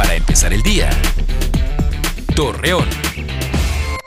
Para empezar el día. Torreón.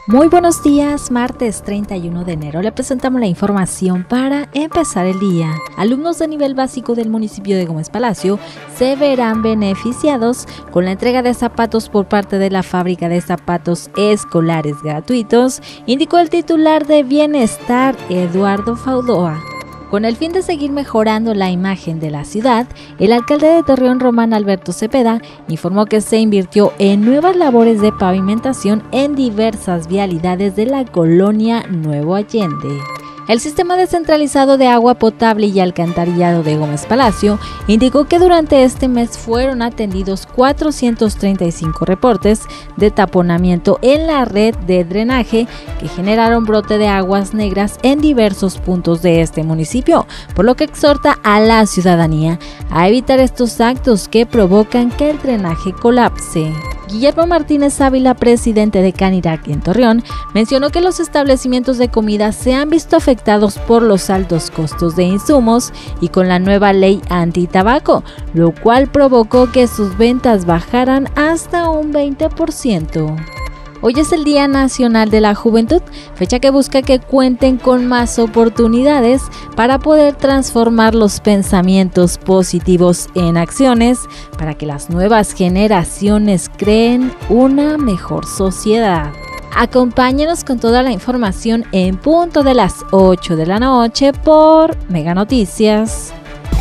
Muy buenos días, martes 31 de enero le presentamos la información para empezar el día. Alumnos de nivel básico del municipio de Gómez Palacio se verán beneficiados con la entrega de zapatos por parte de la fábrica de zapatos escolares gratuitos, indicó el titular de Bienestar Eduardo Faudoa. Con el fin de seguir mejorando la imagen de la ciudad, el alcalde de Torreón Román Alberto Cepeda informó que se invirtió en nuevas labores de pavimentación en diversas vialidades de la colonia Nuevo Allende. El sistema descentralizado de agua potable y alcantarillado de Gómez Palacio indicó que durante este mes fueron atendidos 435 reportes de taponamiento en la red de drenaje que generaron brote de aguas negras en diversos puntos de este municipio, por lo que exhorta a la ciudadanía a evitar estos actos que provocan que el drenaje colapse. Guillermo Martínez Ávila, presidente de Canirac en Torreón, mencionó que los establecimientos de comida se han visto afectados por los altos costos de insumos y con la nueva ley anti-tabaco, lo cual provocó que sus ventas bajaran hasta un 20%. Hoy es el Día Nacional de la Juventud, fecha que busca que cuenten con más oportunidades para poder transformar los pensamientos positivos en acciones para que las nuevas generaciones creen una mejor sociedad. Acompáñenos con toda la información en punto de las 8 de la noche por Mega Noticias.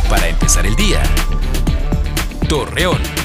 Para empezar el día. Torreón.